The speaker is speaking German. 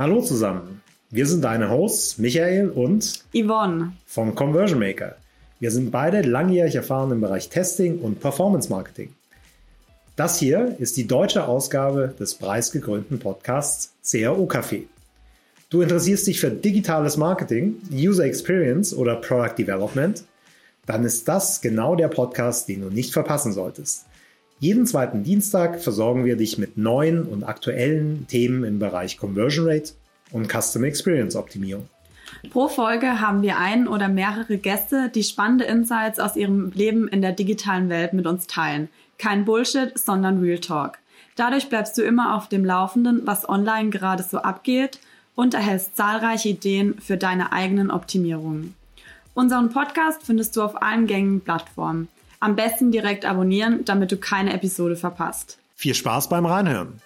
Hallo zusammen. Wir sind deine Hosts Michael und Yvonne vom Conversion Maker. Wir sind beide langjährig erfahren im Bereich Testing und Performance Marketing. Das hier ist die deutsche Ausgabe des preisgekrönten Podcasts CRO Café. Du interessierst dich für digitales Marketing, User Experience oder Product Development? Dann ist das genau der Podcast, den du nicht verpassen solltest. Jeden zweiten Dienstag versorgen wir dich mit neuen und aktuellen Themen im Bereich Conversion Rate und Customer Experience Optimierung. Pro Folge haben wir einen oder mehrere Gäste, die spannende Insights aus ihrem Leben in der digitalen Welt mit uns teilen. Kein Bullshit, sondern Real Talk. Dadurch bleibst du immer auf dem Laufenden, was online gerade so abgeht und erhältst zahlreiche Ideen für deine eigenen Optimierungen. Unseren Podcast findest du auf allen gängigen Plattformen. Am besten direkt abonnieren, damit du keine Episode verpasst. Viel Spaß beim Reinhören.